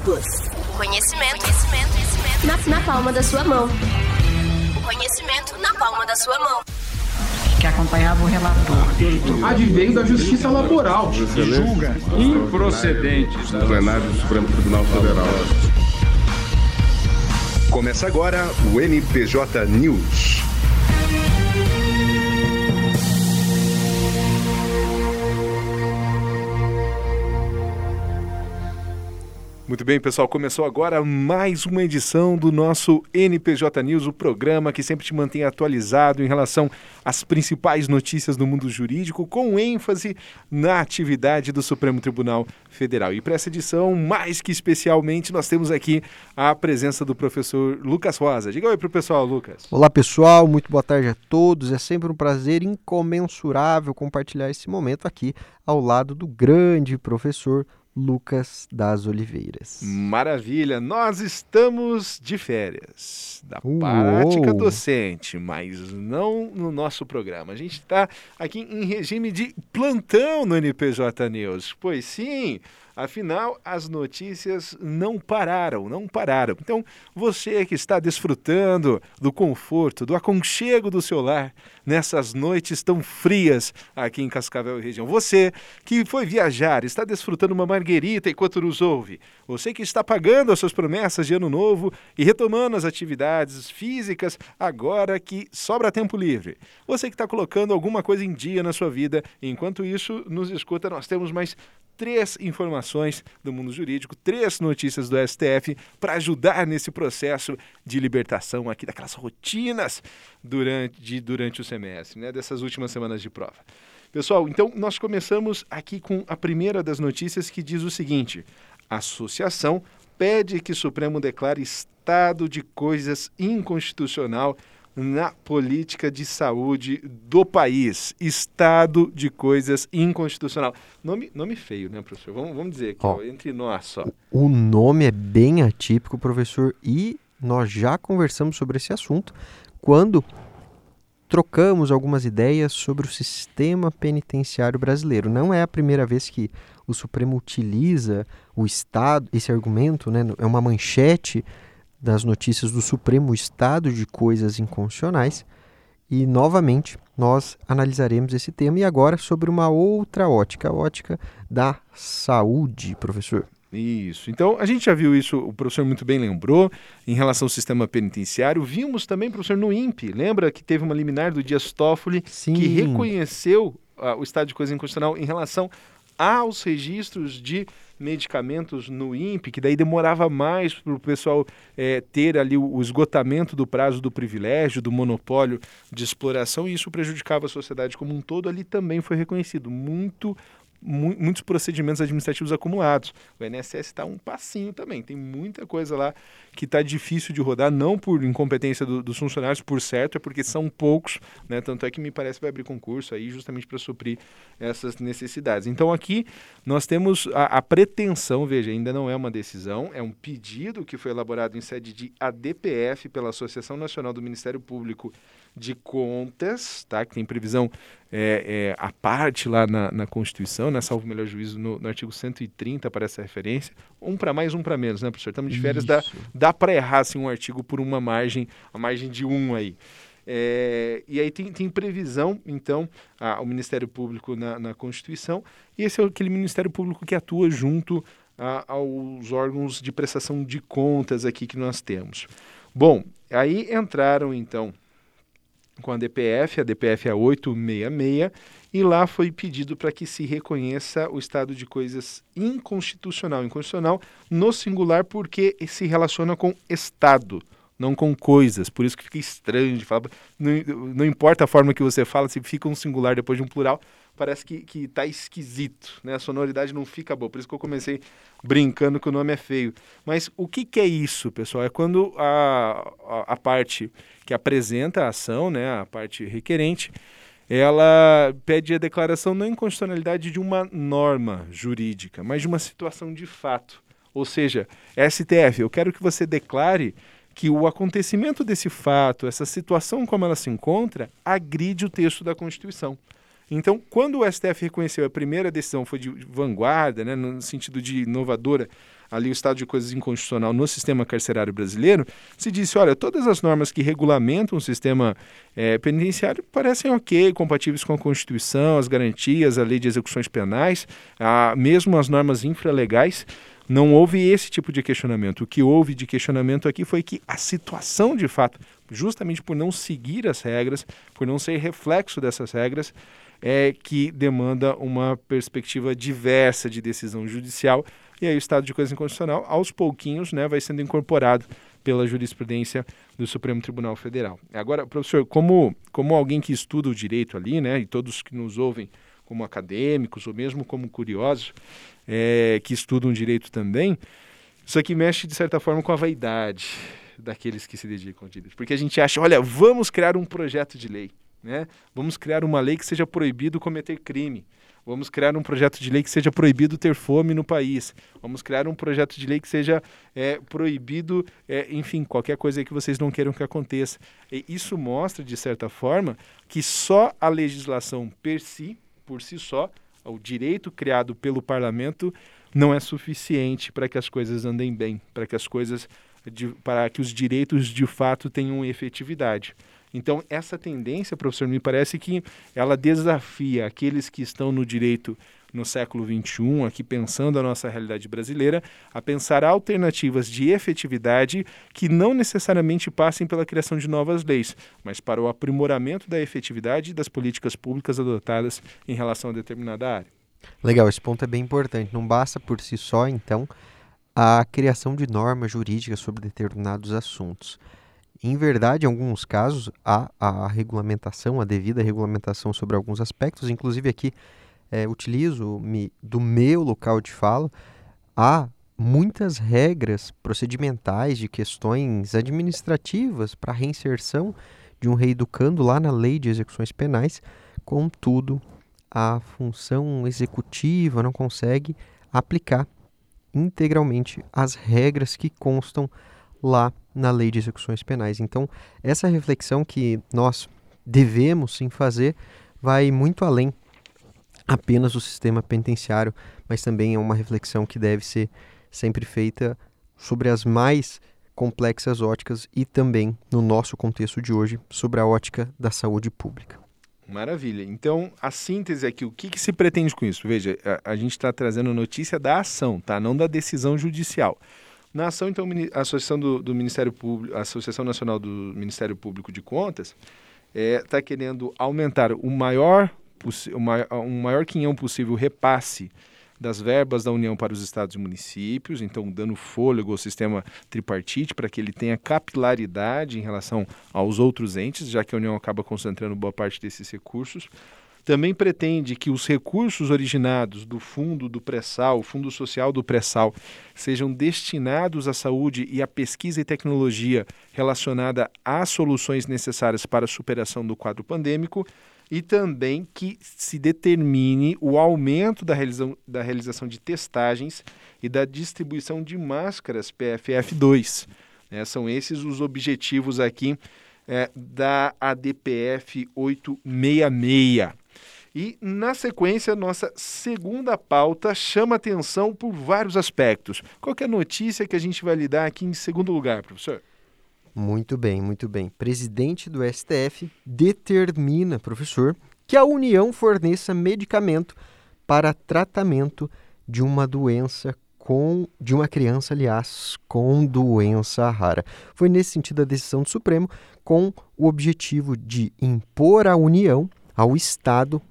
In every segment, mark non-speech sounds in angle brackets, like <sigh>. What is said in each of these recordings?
Plus. O conhecimento, conhecimento, conhecimento. Na, na palma da sua mão. O conhecimento na palma da sua mão. Que acompanhava o relator. Advém da justiça laboral. Que julga improcedentes. Plenário do Supremo Tribunal Federal. Começa agora o NPJ News. Muito bem, pessoal, começou agora mais uma edição do nosso NPJ News, o programa que sempre te mantém atualizado em relação às principais notícias do mundo jurídico, com ênfase na atividade do Supremo Tribunal Federal. E para essa edição, mais que especialmente, nós temos aqui a presença do professor Lucas Rosa. Diga oi para o pessoal, Lucas. Olá, pessoal, muito boa tarde a todos. É sempre um prazer incomensurável compartilhar esse momento aqui ao lado do grande professor Lucas das Oliveiras. Maravilha! Nós estamos de férias da Uou. prática docente, mas não no nosso programa. A gente está aqui em regime de plantão no NPJ News. Pois sim, Afinal, as notícias não pararam, não pararam. Então, você que está desfrutando do conforto, do aconchego do seu lar nessas noites tão frias aqui em Cascavel e região. Você que foi viajar, está desfrutando uma marguerita enquanto nos ouve. Você que está pagando as suas promessas de ano novo e retomando as atividades físicas agora que sobra tempo livre. Você que está colocando alguma coisa em dia na sua vida. Enquanto isso, nos escuta, nós temos mais três informações do mundo jurídico, três notícias do STF para ajudar nesse processo de libertação aqui daquelas rotinas durante, de, durante o semestre, né, dessas últimas semanas de prova. Pessoal, então nós começamos aqui com a primeira das notícias que diz o seguinte: a associação pede que o Supremo declare estado de coisas inconstitucional na política de saúde do país. Estado de coisas inconstitucional. Nome, nome feio, né, professor? Vamos, vamos dizer aqui, ó, ó, entre nós só. O nome é bem atípico, professor, e nós já conversamos sobre esse assunto quando trocamos algumas ideias sobre o sistema penitenciário brasileiro. Não é a primeira vez que o Supremo utiliza o Estado, esse argumento, né, é uma manchete das notícias do Supremo Estado de Coisas Inconstitucionais. E novamente nós analisaremos esse tema e agora sobre uma outra ótica, a ótica da saúde, professor. Isso. Então, a gente já viu isso, o professor muito bem lembrou, em relação ao sistema penitenciário. Vimos também, professor, no INPE. Lembra que teve uma liminar do Dias Toffoli Sim. que reconheceu uh, o estado de coisa inconstitucional em relação aos registros de medicamentos no INPE, que daí demorava mais para o pessoal é, ter ali o, o, esgotamento do prazo do privilégio, do monopólio de exploração, e isso prejudicava a sociedade como um todo, ali também foi reconhecido. Muito mu muitos procedimentos administrativos acumulados. O INSS está um passinho também, tem muita coisa lá que está difícil de rodar, não por incompetência do, dos funcionários, por certo, é porque são poucos, né? tanto é que me parece que vai abrir concurso aí justamente para suprir essas necessidades. Então aqui nós temos a, a, pretensão, veja, ainda não é uma decisão, é um pedido que foi elaborado em sede de ADPF pela Associação Nacional do Ministério Público de contas, tá? que tem previsão é, é, a parte lá na, na Constituição, né? salvo melhor juízo, no, no artigo 130 para essa referência. Um para mais, um para menos, né, professor? Estamos de férias, dá, dá para errar assim, um artigo por uma margem, a margem de um aí. É, e aí tem, tem previsão, então, a, o Ministério Público na, na, Constituição, e esse é aquele Ministério Público que atua junto a, aos órgãos de prestação de contas aqui que nós temos. Bom, aí entraram então com a DPF, a DPF é 866, e lá foi pedido para que se reconheça o estado de coisas inconstitucional. Inconstitucional no singular porque se relaciona com Estado, não com coisas. Por isso que fica estranho de falar. Não, não importa a forma que você fala, se fica um singular depois de um plural, parece que, que tá esquisito, né? A sonoridade não fica boa. Por isso que eu comecei brincando que o nome é feio. Mas o que, que é isso, pessoal? É quando a, a, a parte que apresenta a ação, né, a parte requerente, ela pede a declaração não inconstitucionalidade de uma norma jurídica, mas de uma situação de fato. Ou seja, STF, eu quero que você declare que o acontecimento desse fato, essa situação como ela se encontra, agride o texto da Constituição. Então, quando o STF reconheceu a primeira decisão foi de vanguarda, né, no sentido de inovadora, ali o estado de coisas inconstitucional no sistema carcerário brasileiro, se disse, olha, todas as normas que regulamentam o sistema é, penitenciário parecem ok, compatíveis com a Constituição, as garantias, a lei de execuções penais, a, mesmo as normas infralegais, não houve esse tipo de questionamento. O que houve de questionamento aqui foi que a situação de fato, justamente por não seguir as regras, por não ser reflexo dessas regras, é que demanda uma perspectiva diversa de decisão judicial e aí o estado de coisa inconstitucional, aos pouquinhos, né, vai sendo incorporado pela jurisprudência do Supremo Tribunal Federal. Agora, professor, como, como alguém que estuda o direito ali, né, e todos que nos ouvem como acadêmicos ou mesmo como curiosos é, que estudam direito também, isso aqui mexe de certa forma com a vaidade daqueles que se dedicam ao direito, porque a gente acha, olha, vamos criar um projeto de lei, né? Vamos criar uma lei que seja proibido cometer crime. Vamos criar um projeto de lei que seja proibido ter fome no país. Vamos criar um projeto de lei que seja é, proibido, é, enfim, qualquer coisa que vocês não queiram que aconteça. E isso mostra, de certa forma, que só a legislação per si, por si só, o direito criado pelo parlamento, não é suficiente para que as coisas andem bem, para que as coisas, para que os direitos de fato tenham efetividade. Então, essa tendência, professor, me parece que ela desafia aqueles que estão no direito no século XXI, aqui pensando a nossa realidade brasileira, a pensar alternativas de efetividade que não necessariamente passem pela criação de novas leis, mas para o aprimoramento da efetividade das políticas públicas adotadas em relação a determinada área. Legal, esse ponto é bem importante. Não basta por si só, então, a criação de normas jurídicas sobre determinados assuntos. Em verdade, em alguns casos, há a regulamentação, a devida regulamentação sobre alguns aspectos, inclusive aqui é, utilizo-me do meu local de fala, há muitas regras procedimentais de questões administrativas para reinserção de um reeducando lá na lei de execuções penais, contudo, a função executiva não consegue aplicar integralmente as regras que constam lá na lei de execuções penais. Então, essa reflexão que nós devemos sim fazer vai muito além apenas do sistema penitenciário, mas também é uma reflexão que deve ser sempre feita sobre as mais complexas óticas e também, no nosso contexto de hoje, sobre a ótica da saúde pública. Maravilha. Então, a síntese aqui, o que, que se pretende com isso? Veja, a, a gente está trazendo notícia da ação, tá? não da decisão judicial. Na ação, então, a Associação do, do Ministério Público, a Associação Nacional do Ministério Público de Contas está é, tá querendo aumentar o o maior, um maior quinhão possível repasse das verbas da União para os estados e municípios, então dando fôlego ao sistema tripartite para que ele tenha capilaridade em relação aos outros entes, já que a União acaba concentrando boa parte desses recursos. Também pretende que os recursos originados do fundo do pré-sal, fundo social do pré-sal, sejam destinados à saúde e à pesquisa e tecnologia relacionada às soluções necessárias para a superação do quadro pandêmico e também que se determine o aumento da realização, da realização de testagens e da distribuição de máscaras PFF2. Né? São esses os objetivos aqui é, da ADPF 866. E, na sequência, nossa segunda pauta chama atenção por vários aspectos. Qual é a notícia que a gente vai lidar aqui em segundo lugar, professor? Muito bem, muito bem. Presidente do STF determina, professor, que a União forneça medicamento para tratamento de uma doença com de uma criança, aliás, com doença rara. Foi nesse sentido a decisão do Supremo, com o objetivo de impor à União, ao Estado,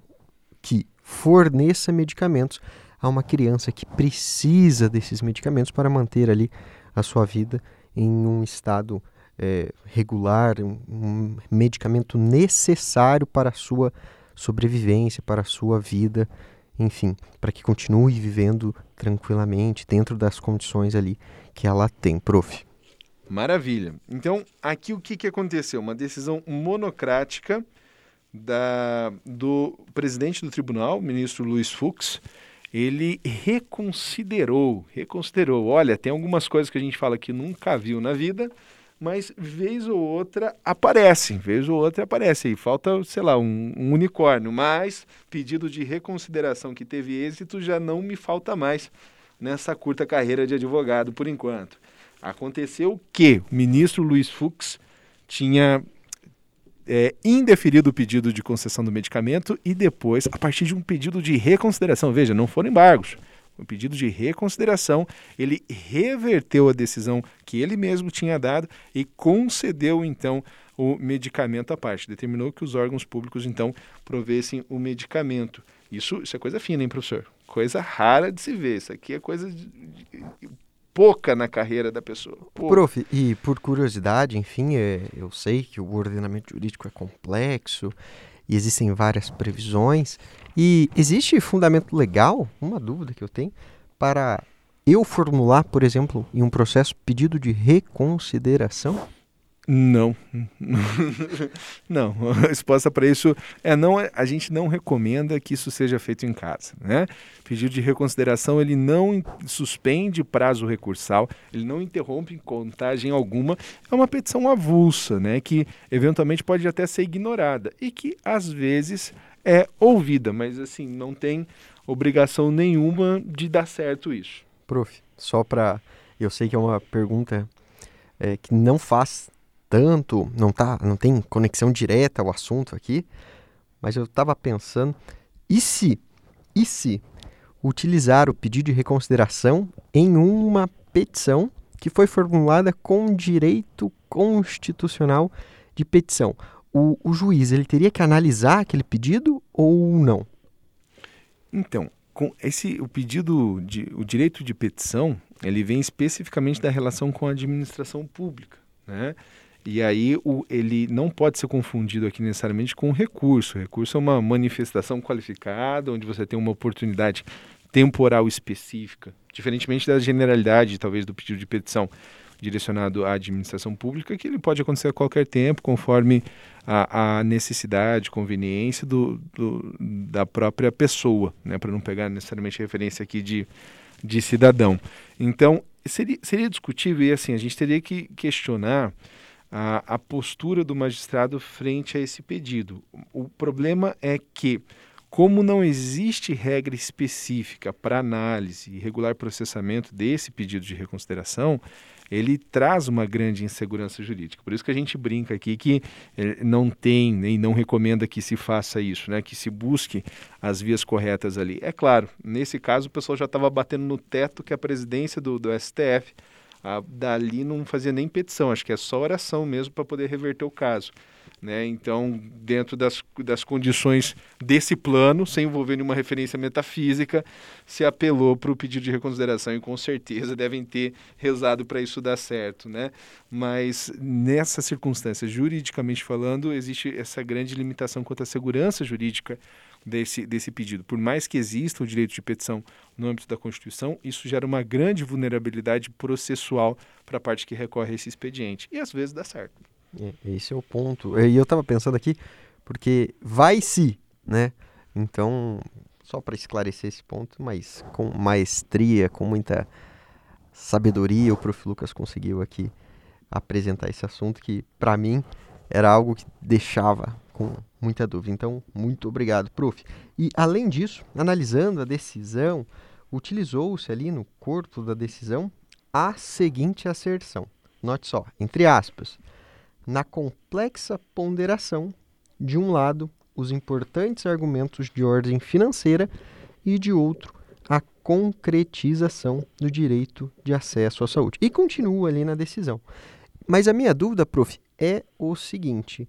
que forneça medicamentos a uma criança que precisa desses medicamentos para manter ali a sua vida em um estado é, regular, um, um, medicamento necessário para a sua sobrevivência, para a sua vida, enfim, para que continue vivendo tranquilamente dentro das condições ali que ela tem, prof. Maravilha. Então, aqui o que, que aconteceu? Uma decisão monocrática da, do presidente do tribunal, ministro Luiz Fux, ele reconsiderou, reconsiderou. Olha, tem algumas coisas que a gente fala que nunca viu na vida, mas vez ou outra aparecem, vez ou outra aparece. E falta, sei lá, um, um, unicórnio. Mas pedido de reconsideração que teve êxito já não me falta mais nessa curta carreira de advogado, por enquanto. Aconteceu que o ministro Luiz Fux tinha é, indeferido o pedido de concessão do medicamento e depois, a partir de um pedido de reconsideração, veja, não foram embargos, um pedido de reconsideração, ele reverteu a decisão que ele mesmo tinha dado e concedeu então o medicamento à parte. Determinou que os órgãos públicos então provessem o medicamento. Isso, isso é coisa fina, hein, professor? Coisa rara de se ver. Isso aqui é coisa de, de, pouca na carreira da pessoa. Pouca. Prof, e por curiosidade, enfim, é, eu sei que o ordenamento jurídico é complexo e existem várias previsões. E existe fundamento legal, uma dúvida que eu tenho, para eu formular, por exemplo, em um processo pedido de reconsideração? Não. <laughs> não. <laughs> A resposta para isso é não. A gente não recomenda que isso seja feito em casa. Né? Pedido de reconsideração ele não suspende prazo recursal, ele não interrompe contagem alguma. É uma petição avulsa, né? que eventualmente pode até ser ignorada e que às vezes é ouvida, mas assim não tem obrigação nenhuma de dar certo isso. Prof, só para eu sei que é uma pergunta é, que não faz tanto, não tá, não tem conexão direta ao assunto aqui, mas eu estava pensando, e se, e se utilizar o pedido de reconsideração em uma petição que foi formulada com direito constitucional de petição? O, o juiz ele teria que analisar aquele pedido ou não? Então, com esse o pedido de o direito de petição ele vem especificamente da relação com a administração pública, né? E aí o, ele não pode ser confundido aqui necessariamente com recurso. O recurso é uma manifestação qualificada, onde você tem uma oportunidade temporal específica, diferentemente da generalidade, talvez, do pedido de petição direcionado à administração pública, que ele pode acontecer a qualquer tempo, conforme a, a necessidade, conveniência do, do, da própria pessoa, né, para não pegar necessariamente referência aqui de, de cidadão. Então, seria, seria discutível, e assim, a gente teria que questionar a, a postura do magistrado frente a esse pedido. O problema é que, como não existe regra específica para análise e regular processamento desse pedido de reconsideração, ele traz uma grande insegurança jurídica. Por isso que a gente brinca aqui que eh, não tem nem não recomenda que se faça isso, né? que se busque as vias corretas ali. É claro, nesse caso o pessoal já estava batendo no teto que a presidência do, do STF a, dali não fazia nem petição, acho que é só oração mesmo para poder reverter o caso. Né? Então, dentro das, das condições desse plano, sem envolver nenhuma referência metafísica, se apelou para o pedido de reconsideração e com certeza devem ter rezado para isso dar certo. Né? Mas nessa circunstância, juridicamente falando, existe essa grande limitação quanto à segurança jurídica desse, desse pedido. Por mais que exista o direito de petição no âmbito da Constituição, isso gera uma grande vulnerabilidade processual para a parte que recorre a esse expediente. E às vezes dá certo. É, esse é o ponto. E eu estava pensando aqui, porque vai se, né? Então, só para esclarecer esse ponto, mas com maestria, com muita sabedoria, o Prof. Lucas conseguiu aqui apresentar esse assunto que, para mim, era algo que deixava com muita dúvida. Então, muito obrigado, prof. E além disso, analisando a decisão, utilizou-se ali no corpo da decisão a seguinte asserção. Note só, entre aspas, na complexa ponderação, de um lado, os importantes argumentos de ordem financeira e de outro, a concretização do direito de acesso à saúde. E continua ali na decisão. Mas a minha dúvida, prof, é o seguinte: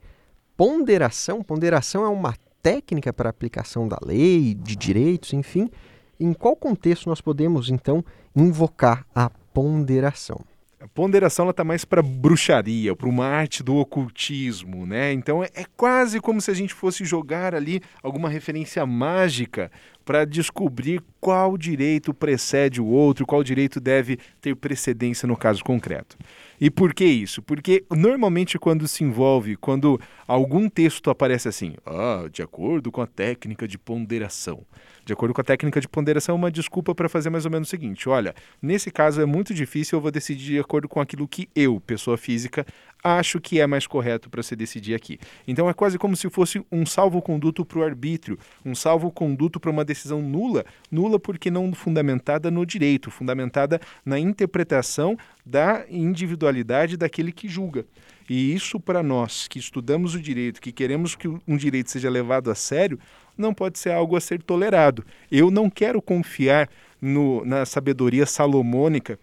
ponderação, ponderação é uma técnica para aplicação da lei, de direitos, enfim. Em qual contexto nós podemos, então, invocar a ponderação? A ponderação está mais para bruxaria, para uma arte do ocultismo, né? Então é, é, quase como se a gente fosse jogar ali alguma referência mágica para descobrir qual direito precede o outro, qual direito deve ter precedência no caso concreto. E por que isso? Porque normalmente quando se envolve, quando algum texto aparece assim, ah, de acordo com a técnica de ponderação. De acordo com a técnica de ponderação, uma desculpa para fazer mais ou menos o seguinte: olha, nesse caso é muito difícil, eu vou decidir de acordo com aquilo que eu, pessoa física, acho que é mais correto para se decidir aqui. Então é quase como se fosse um salvo-conduto para o arbítrio, um salvo-conduto para uma decisão nula, nula porque não fundamentada no direito, fundamentada na interpretação da individualidade daquele que julga. E isso para nós que estudamos o direito, que queremos que um direito seja levado a sério, não pode ser algo a ser tolerado. Eu não quero confiar no, na sabedoria salomônica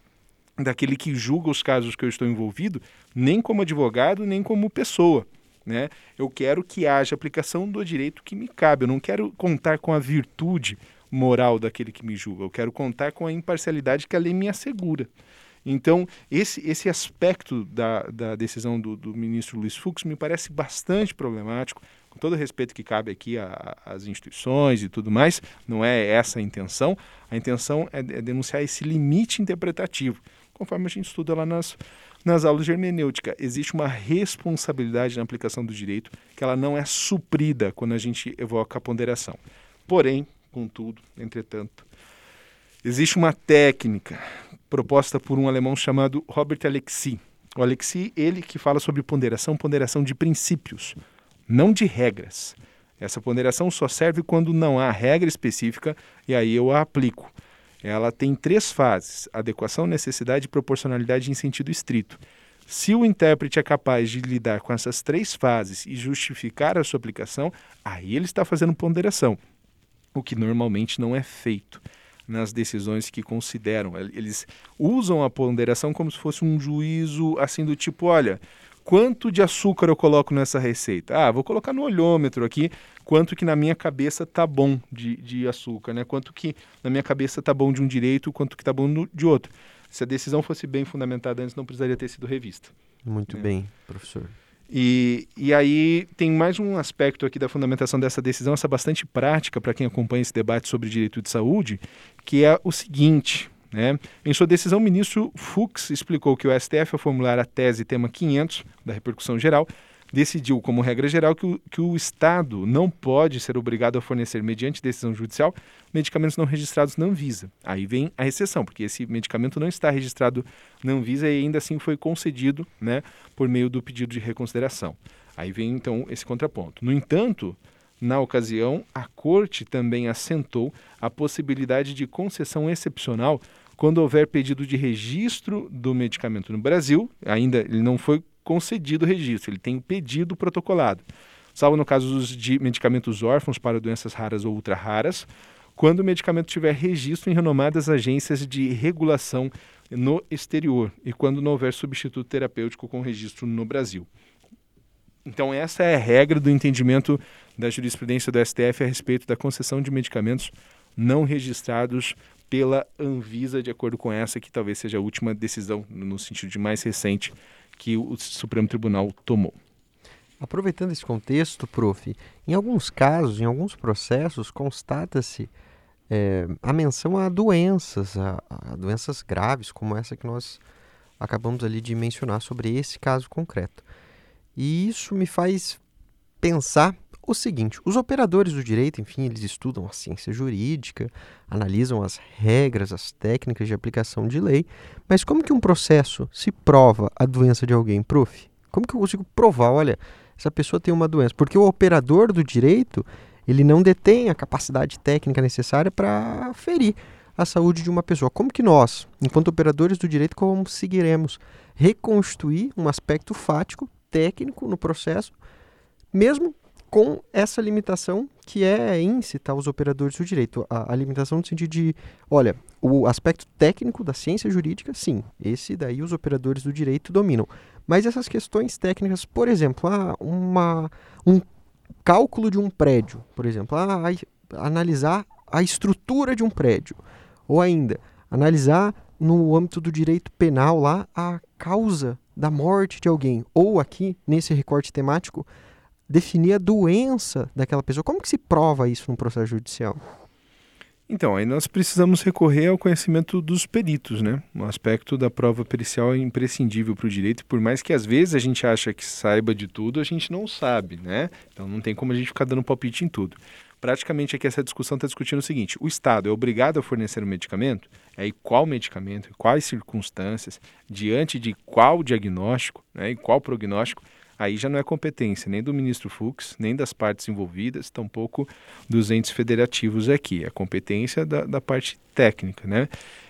daquele que julga os casos que eu estou envolvido, nem como advogado, nem como pessoa. Né? Eu quero que haja aplicação do direito que me cabe. Eu não quero contar com a virtude moral daquele que me julga. Eu quero contar com a imparcialidade que a lei me assegura. Então, esse, esse aspecto da, da decisão do, do ministro Luiz Fux me parece bastante problemático, com todo o respeito que cabe aqui às instituições e tudo mais, não é essa a intenção. A intenção é, é denunciar esse limite interpretativo conforme a gente estuda lá nas, nas aulas de hermenêutica. Existe uma responsabilidade na aplicação do direito que ela não é suprida quando a gente evoca a ponderação. Porém, contudo, entretanto, existe uma técnica proposta por um alemão chamado Robert Alexi. O Alexi, ele que fala sobre ponderação, ponderação de princípios, não de regras. Essa ponderação só serve quando não há regra específica e aí eu a aplico ela tem três fases: adequação, necessidade e proporcionalidade em sentido estrito. Se o intérprete é capaz de lidar com essas três fases e justificar a sua aplicação, aí ele está fazendo ponderação, o que normalmente não é feito nas decisões que consideram. Eles usam a ponderação como se fosse um juízo assim do tipo, olha, quanto de açúcar eu coloco nessa receita? Ah, vou colocar no olhômetro aqui quanto que na minha cabeça tá bom de, de açúcar, né? Quanto que na minha cabeça tá bom de um direito, quanto que tá bom no, de outro. Se a decisão fosse bem fundamentada antes, não precisaria ter sido revista. Muito né? bem, professor. E, e aí tem mais um aspecto aqui da fundamentação dessa decisão, essa bastante prática para quem acompanha esse debate sobre direito de saúde, que é o seguinte. Né? Em sua decisão, o ministro Fux explicou que o STF, ao formular a tese tema 500 da repercussão geral, decidiu, como regra geral, que o, que o Estado não pode ser obrigado a fornecer, mediante decisão judicial, medicamentos não registrados na Anvisa. Aí vem a exceção, porque esse medicamento não está registrado na Anvisa e ainda assim foi concedido né, por meio do pedido de reconsideração. Aí vem então esse contraponto. No entanto, na ocasião, a Corte também assentou a possibilidade de concessão excepcional quando houver pedido de registro do medicamento no Brasil, ainda ele não foi concedido o registro, ele tem o pedido protocolado. Salvo no caso de medicamentos órfãos para doenças raras ou ultra raras, quando o medicamento tiver registro em renomadas agências de regulação no exterior e quando não houver substituto terapêutico com registro no Brasil. Então, essa é a regra do entendimento da jurisprudência do STF a respeito da concessão de medicamentos não registrados pela Anvisa, de acordo com essa, que talvez seja a última decisão, no sentido de mais recente, que o Supremo Tribunal tomou. Aproveitando esse contexto, prof, em alguns casos, em alguns processos, constata-se é, a menção a doenças, a, a, doenças graves, como essa que nós acabamos ali de mencionar sobre esse caso concreto. E isso me faz pensar o seguinte: os operadores do direito, enfim, eles estudam a ciência jurídica, analisam as regras, as técnicas de aplicação de lei, mas como que um processo se prova a doença de alguém, prof? Como que eu consigo provar, olha, essa pessoa tem uma doença? Porque o operador do direito, ele não detém a capacidade técnica necessária para ferir a saúde de uma pessoa. Como que nós, enquanto operadores do direito, conseguiremos reconstruir um aspecto fático, técnico no processo, mesmo com essa limitação que é íncita aos operadores do direito. A, a, limitação no sentido de, olha, o aspecto técnico da ciência jurídica, sim, esse daí os operadores do direito dominam. Mas essas questões técnicas, por exemplo, ah, uma, um cálculo de um prédio, por exemplo, ah, analisar a estrutura de um prédio, ou ainda, analisar no âmbito do direito penal lá a causa da morte de alguém, ou aqui, nesse recorte temático, definir a doença daquela pessoa. Como que se prova isso no processo judicial? Então, aí nós precisamos recorrer ao conhecimento dos peritos, né? O aspecto da prova pericial é imprescindível para o direito, por mais que às vezes a gente acha que saiba de tudo, a gente não sabe, né? Então não tem como a gente ficar dando palpite em tudo. Praticamente aqui essa discussão está discutindo o seguinte: o Estado é obrigado a fornecer um medicamento? Aí qual medicamento, quais circunstâncias, diante de qual diagnóstico, né, e qual prognóstico? aí já não é competência nem do ministro Fux, nem das partes envolvidas, tampouco dos entes federativos aqui. É competência da, da parte técnica, né?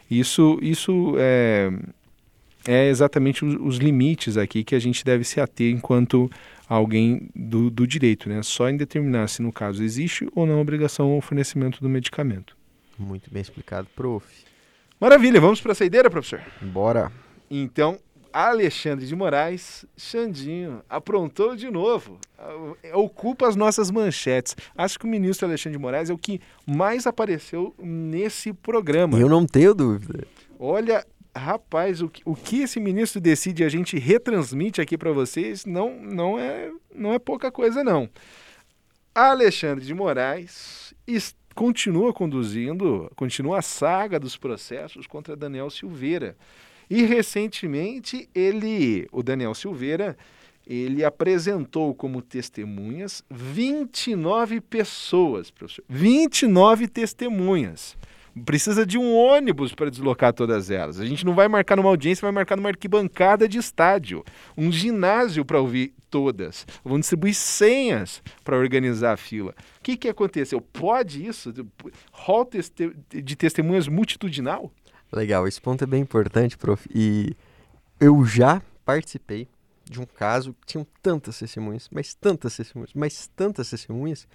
Isso, isso é, é exatamente os, os, limites aqui que a gente deve se ater enquanto alguém do, do direito, né? Só em determinar se no caso existe ou não obrigação ao fornecimento do medicamento. Muito bem explicado, prof. Maravilha, vamos para a saideira, professor? Bora. Então, Alexandre de Moraes, Xandinho, aprontou de novo. Ocupa as nossas manchetes. Acho que o ministro Alexandre de Moraes é o que mais apareceu nesse programa. Eu não tenho dúvida. Olha, rapaz, o que, o que esse ministro decide e a gente retransmite aqui para vocês não, não, é, não é pouca coisa, não. Alexandre de Moraes continua conduzindo, continua a saga dos processos contra Daniel Silveira. E recentemente ele, o Daniel Silveira, ele apresentou como testemunhas 29 pessoas, professor. 29 testemunhas. Precisa de um ônibus para deslocar todas elas. A gente não vai marcar numa audiência, vai marcar numa arquibancada de estádio, um ginásio para ouvir todas. Vão distribuir senhas para organizar a fila. O que, que aconteceu? Pode isso? Hall de testemunhas multitudinal? Legal, esse ponto é bem importante, prof. E eu já participei de um caso que tinham tantas testemunhas, mas tantas testemunhas, mas tantas testemunhas,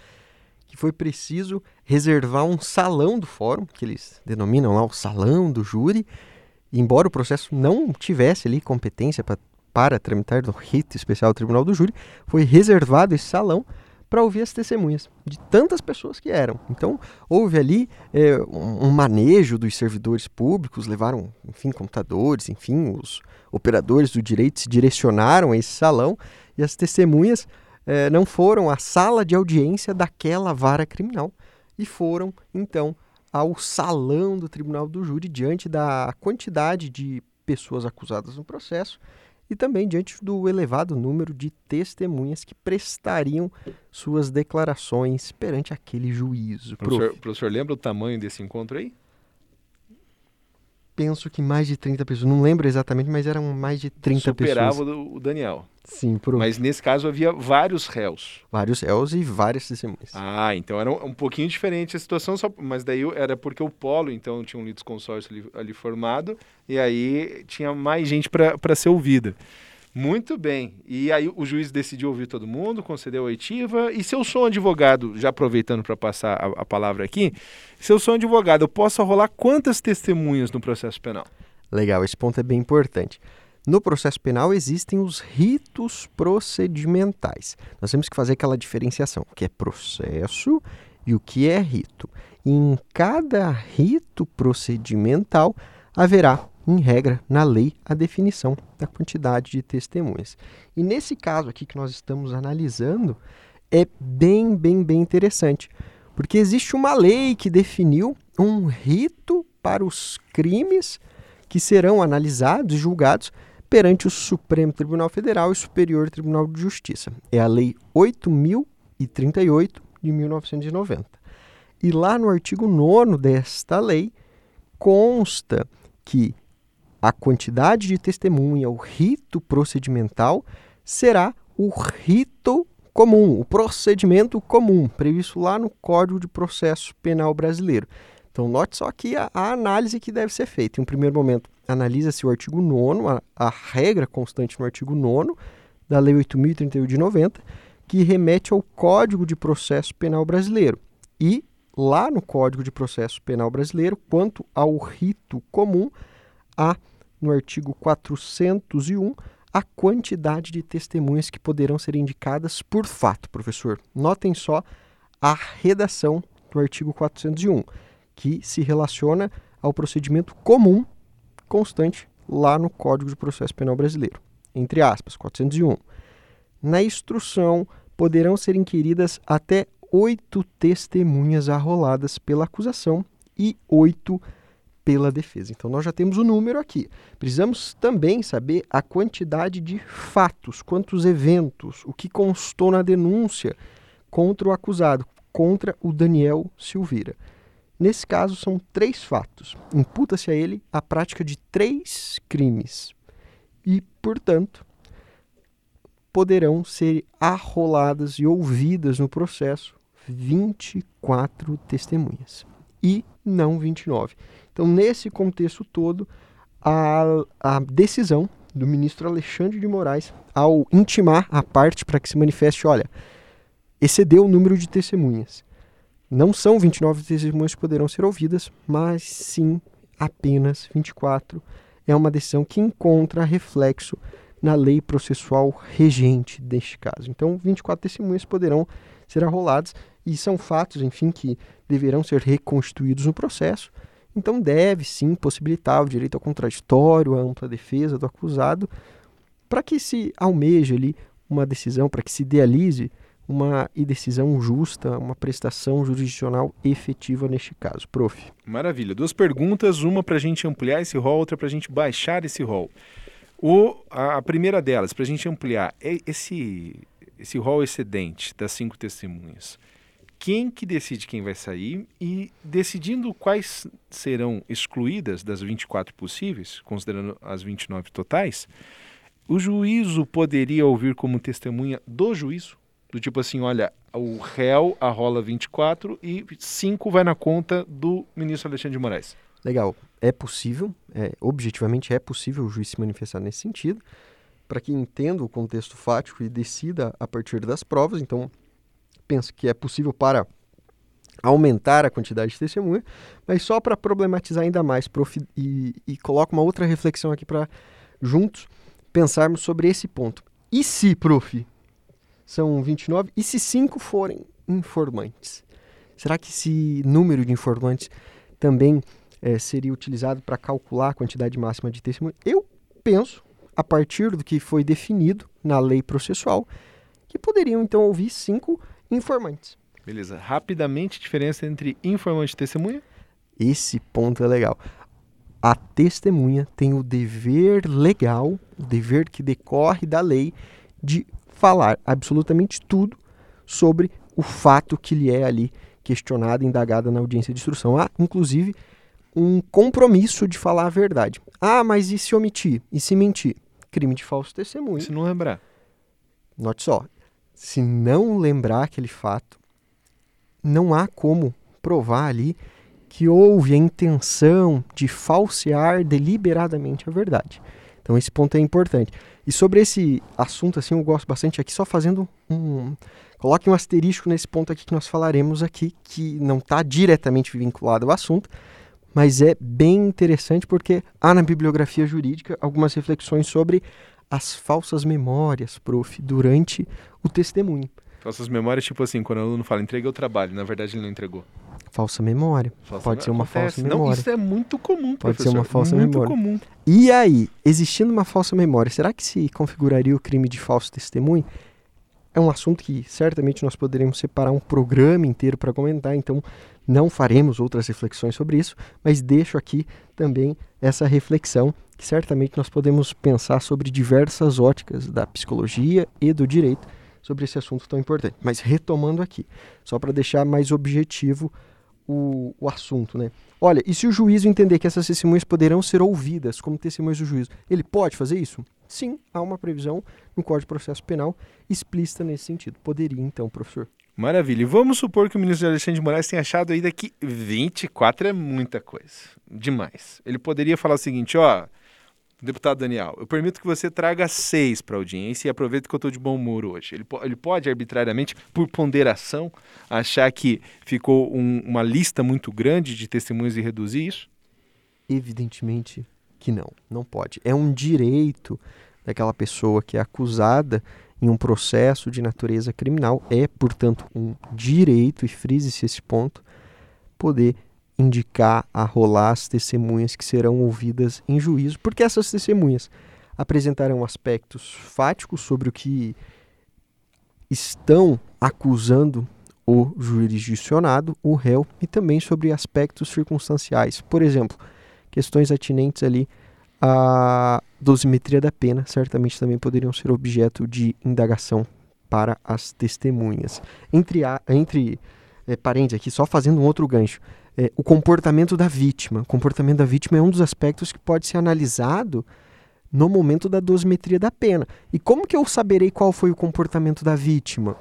que foi preciso reservar um salão do fórum, que eles denominam lá o salão do júri, embora o processo não tivesse ali competência pra, para tramitar no rito especial do Tribunal do Júri, foi reservado esse salão para ouvir as testemunhas de tantas pessoas que eram. Então, houve ali é, um, manejo dos servidores públicos, levaram, enfim, computadores, enfim, os operadores do direito se direcionaram a esse salão e as testemunhas é, não foram à sala de audiência daquela vara criminal e foram, então, ao salão do Tribunal do Júri diante da quantidade de pessoas acusadas no processo e também diante do elevado número de testemunhas que prestariam suas declarações perante aquele juízo. Professor, professor lembra o tamanho desse encontro aí? Penso que mais de 30 pessoas. Não lembro exatamente, mas eram mais de 30 Superava pessoas. Superava o Daniel. Sim, por Mas nesse caso havia vários réus. Vários réus e várias testemunhas. Ah, então era um, um pouquinho diferente a situação, só, mas daí era porque o Polo, então, tinha um litisconsórcio ali, ali formado, e aí tinha mais gente para ser ouvida. Muito bem. E aí o juiz decidiu ouvir todo mundo, concedeu a oitiva. E se eu sou um advogado, já aproveitando para passar a, a, palavra aqui, se eu sou um advogado, eu posso rolar quantas testemunhas no processo penal? Legal, esse ponto é bem importante. No processo penal existem os ritos procedimentais. Nós temos que fazer aquela diferenciação, o que é processo e o que é rito. E em cada rito procedimental haverá em regra, na lei, a definição da quantidade de testemunhas. E nesse caso aqui que nós estamos analisando, é bem, bem, bem interessante, porque existe uma lei que definiu um rito para os crimes que serão analisados e julgados perante o Supremo Tribunal Federal e Superior Tribunal de Justiça. É a Lei 8038 de 1990. E lá no artigo 9 desta lei consta que a quantidade de testemunha, o rito procedimental, será o rito comum, o procedimento comum, previsto lá no Código de Processo Penal Brasileiro. Então, note só aqui a, a análise que deve ser feita. Em um primeiro momento, analisa-se o artigo 9, a, a, regra constante no artigo 9 da Lei 8.031 de 90, que remete ao Código de Processo Penal Brasileiro. E lá no Código de Processo Penal Brasileiro, quanto ao rito comum, há no artigo 401 a quantidade de testemunhas que poderão ser indicadas por fato, professor. Notem só a redação do artigo 401, que se relaciona ao procedimento comum constante lá no Código de Processo Penal Brasileiro. Entre aspas, 401. Na instrução poderão ser inquiridas até oito testemunhas arroladas pela acusação e oito pela defesa. Então nós já temos o número aqui. Precisamos também saber a quantidade de fatos, quantos eventos, o que constou na denúncia contra o acusado, contra o Daniel Silveira. Nesse caso, são três fatos. Imputa-se a ele a prática de três crimes e, portanto, poderão ser arroladas e ouvidas no processo 24 testemunhas e não 29. Então, nesse contexto todo, a, a decisão do ministro Alexandre de Moraes, ao intimar a parte para que se manifeste, olha, excedeu o número de testemunhas. Não são 29 testemunhas que poderão ser ouvidas, mas sim apenas 24. É uma decisão que encontra reflexo na lei processual regente deste caso. Então, 24 testemunhas poderão ser arroladas e são fatos, enfim, que deverão ser reconstituídos no processo. Então, deve sim possibilitar o direito ao contraditório, a ampla defesa do acusado, para que se almeje ali uma decisão, para que se idealize uma decisão justa, uma prestação jurisdicional efetiva neste caso. Prof. Maravilha. Duas perguntas, uma para a gente ampliar esse rol, outra para a gente baixar esse rol. O, a, a primeira delas, para a gente ampliar, é esse, esse rol excedente das cinco testemunhas. Quem que decide quem vai sair e decidindo quais serão excluídas das 24 possíveis, considerando as 29 totais, o juízo poderia ouvir como testemunha do juízo do tipo assim, olha, o réu arrola 24 e 5 vai na conta do ministro Alexandre de Moraes. Legal. É possível, é, objetivamente é possível o juiz se manifestar nesse sentido, para que entenda o contexto fático e decida a partir das provas. Então, penso que é possível para aumentar a quantidade de testemunha, mas só para problematizar ainda mais, prof, e, e coloco uma outra reflexão aqui para juntos pensarmos sobre esse ponto. E se, prof, são 29. E se cinco forem informantes? Será que esse número de informantes também é, seria utilizado para calcular a quantidade máxima de testemunho? Eu penso, a partir do que foi definido na lei processual, que poderiam então ouvir cinco informantes. Beleza. Rapidamente, diferença entre informante e testemunha? Esse ponto é legal. A testemunha tem o dever legal, o dever que decorre da lei de falar absolutamente tudo sobre o fato que lhe é ali questionado, indagado na audiência de instrução. Há, inclusive, um compromisso de falar a verdade. Ah, mas e se omitir? E se mentir? Crime de falso testemunho. Se não lembrar. Note só, se não lembrar aquele fato, não há como provar ali que houve a intenção de falsear deliberadamente a verdade. Então esse ponto é importante. E sobre esse assunto, assim, eu gosto bastante aqui, só fazendo um. Coloque um asterisco nesse ponto aqui que nós falaremos aqui, que não está diretamente vinculado ao assunto, mas é bem interessante porque há na bibliografia jurídica algumas reflexões sobre as falsas memórias, prof, durante o testemunho. Falsas memórias, tipo assim, quando o aluno fala, entreguei o trabalho, na verdade ele não entregou. Falsa memória. Falsa Pode ser uma acontece. falsa memória. Não, isso é muito comum, Pode professor. ser uma falsa muito memória. comum. E aí, existindo uma falsa memória, será que se configuraria o crime de falso testemunho? É um assunto que certamente nós poderíamos separar um programa inteiro para comentar, então não faremos outras reflexões sobre isso, mas deixo aqui também essa reflexão certamente nós podemos pensar sobre diversas óticas da psicologia e do direito sobre esse assunto tão importante. Mas retomando aqui, só para deixar mais objetivo o, o assunto, né? Olha, e se o juízo entender que essas testemunhas poderão ser ouvidas como testemunhas do juízo, ele pode fazer isso? Sim, há uma previsão no Código de Processo Penal explícita nesse sentido. Poderia, então, professor. Maravilha. E vamos supor que o ministro Alexandre de Moraes tenha achado ainda que 24 é muita coisa. Demais. Ele poderia falar o seguinte, ó, deputado Daniel, eu permito que você traga seis para a audiência e aproveito que eu estou de bom humor hoje. Ele, ele pode arbitrariamente, por ponderação, achar que ficou um- uma lista muito grande de testemunhas e reduzir isso? Evidentemente que não, não pode. É um direito daquela pessoa que é acusada em um processo de natureza criminal, é, portanto, um direito, e frise-se esse ponto, poder indicar, arrolar as testemunhas que serão ouvidas em juízo, porque essas testemunhas apresentarão aspectos fáticos sobre o que estão acusando o jurisdicionado, o réu e também sobre aspectos circunstanciais. Por exemplo, questões atinentes ali à dosimetria da pena, certamente também poderiam ser objeto de indagação para as testemunhas. Entre, a, entre é, parênteses aqui, só fazendo um outro gancho, é, o comportamento da vítima. O comportamento da vítima é um dos aspectos que pode ser analisado no momento da dosimetria da pena. E como que eu saberei qual foi o comportamento da vítima?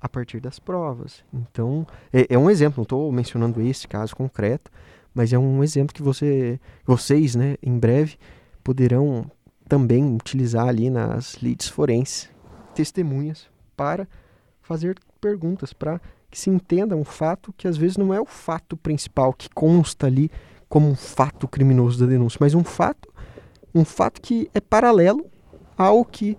A partir das provas. Então, é, é um exemplo, não estou mencionando esse caso concreto, mas é um exemplo que você, vocês, né, em breve, poderão também utilizar ali nas leads forenses, testemunhas, para fazer perguntas, para que se entenda um fato que às vezes não é o fato principal que consta ali como um fato criminoso da denúncia, mas um fato, um fato que é paralelo ao que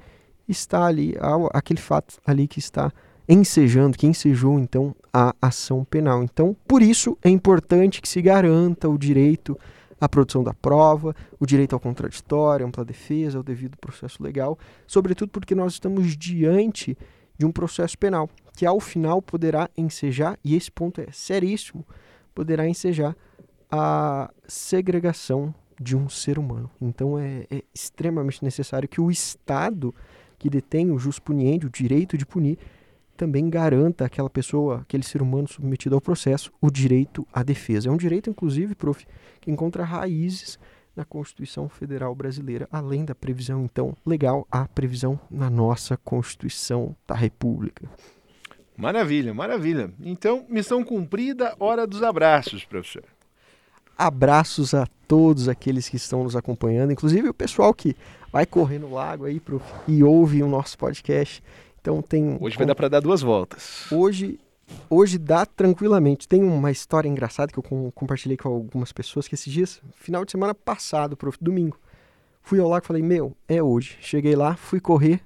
está ali, ao, aquele fato ali que está ensejando, que ensejou então a ação penal. Então, por isso é importante que se garanta o direito à produção da prova, o direito ao contraditório, à ampla defesa, ao devido processo legal, sobretudo porque nós estamos diante de um processo penal, que ao final poderá ensejar, e esse ponto é seríssimo, poderá ensejar a segregação de um ser humano. Então é, é extremamente necessário que o Estado que detém o jus puniendi, o direito de punir, também garanta àquela pessoa, aquele ser humano submetido ao processo, o direito à defesa. É um direito, inclusive, prof, que encontra raízes na Constituição Federal Brasileira, além da previsão, então, legal, a previsão na nossa Constituição da República. Maravilha, maravilha. Então, missão cumprida, hora dos abraços, professor. Abraços a todos aqueles que estão nos acompanhando, inclusive o pessoal que vai correr no lago aí prof, e ouve o nosso podcast. Então tem Hoje vai dar para dar duas voltas. Hoje Hoje dá tranquilamente. Tem uma história engraçada que eu compartilhei com algumas pessoas que esses dias, final de semana passado, prof, domingo, fui ao lago e falei, meu, é hoje. Cheguei lá, fui correr,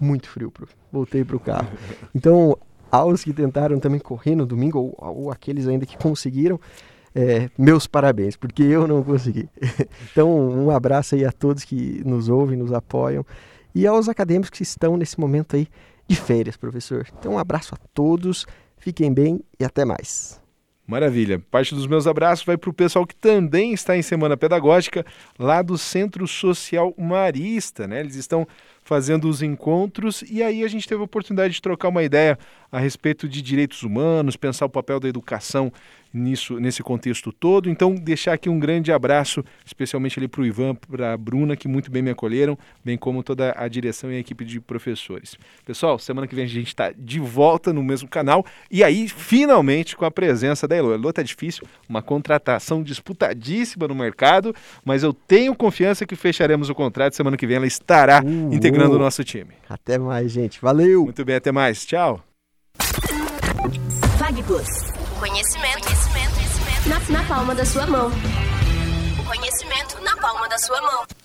muito frio, prof. Voltei pro carro. <laughs> Então, aos que tentaram também correr no domingo, ou, ou aqueles ainda que conseguiram, é, meus parabéns, porque eu não consegui. <laughs> então, um abraço aí a todos que nos ouvem, nos apoiam, e aos acadêmicos que estão nesse momento aí de férias, professor. Então, um abraço a todos. Fiquem bem e até mais. Maravilha. Parte dos meus abraços vai para o pessoal que também está em Semana Pedagógica, lá do Centro Social Marista. Né? Eles estão fazendo os encontros e aí a gente teve a oportunidade de trocar uma ideia a respeito de direitos humanos, pensar o papel da educação nisso, nesse contexto todo. Então, deixar aqui um grande abraço, especialmente ali para o Ivan, para a Bruna, que muito bem me acolheram, bem como toda a direção e a equipe de professores. Pessoal, semana que vem a gente está de volta no mesmo canal e aí, finalmente, com a presença da Elo. A Elo está difícil, uma contratação disputadíssima no mercado, mas eu tenho confiança que fecharemos o contrato. Semana que vem ela estará uh, integrando o nosso time. Até mais, gente. Valeu! Muito bem, até mais. Tchau. Plus. Conhecimento, conhecimento, conhecimento na, na palma da sua mão. O conhecimento na palma da sua mão.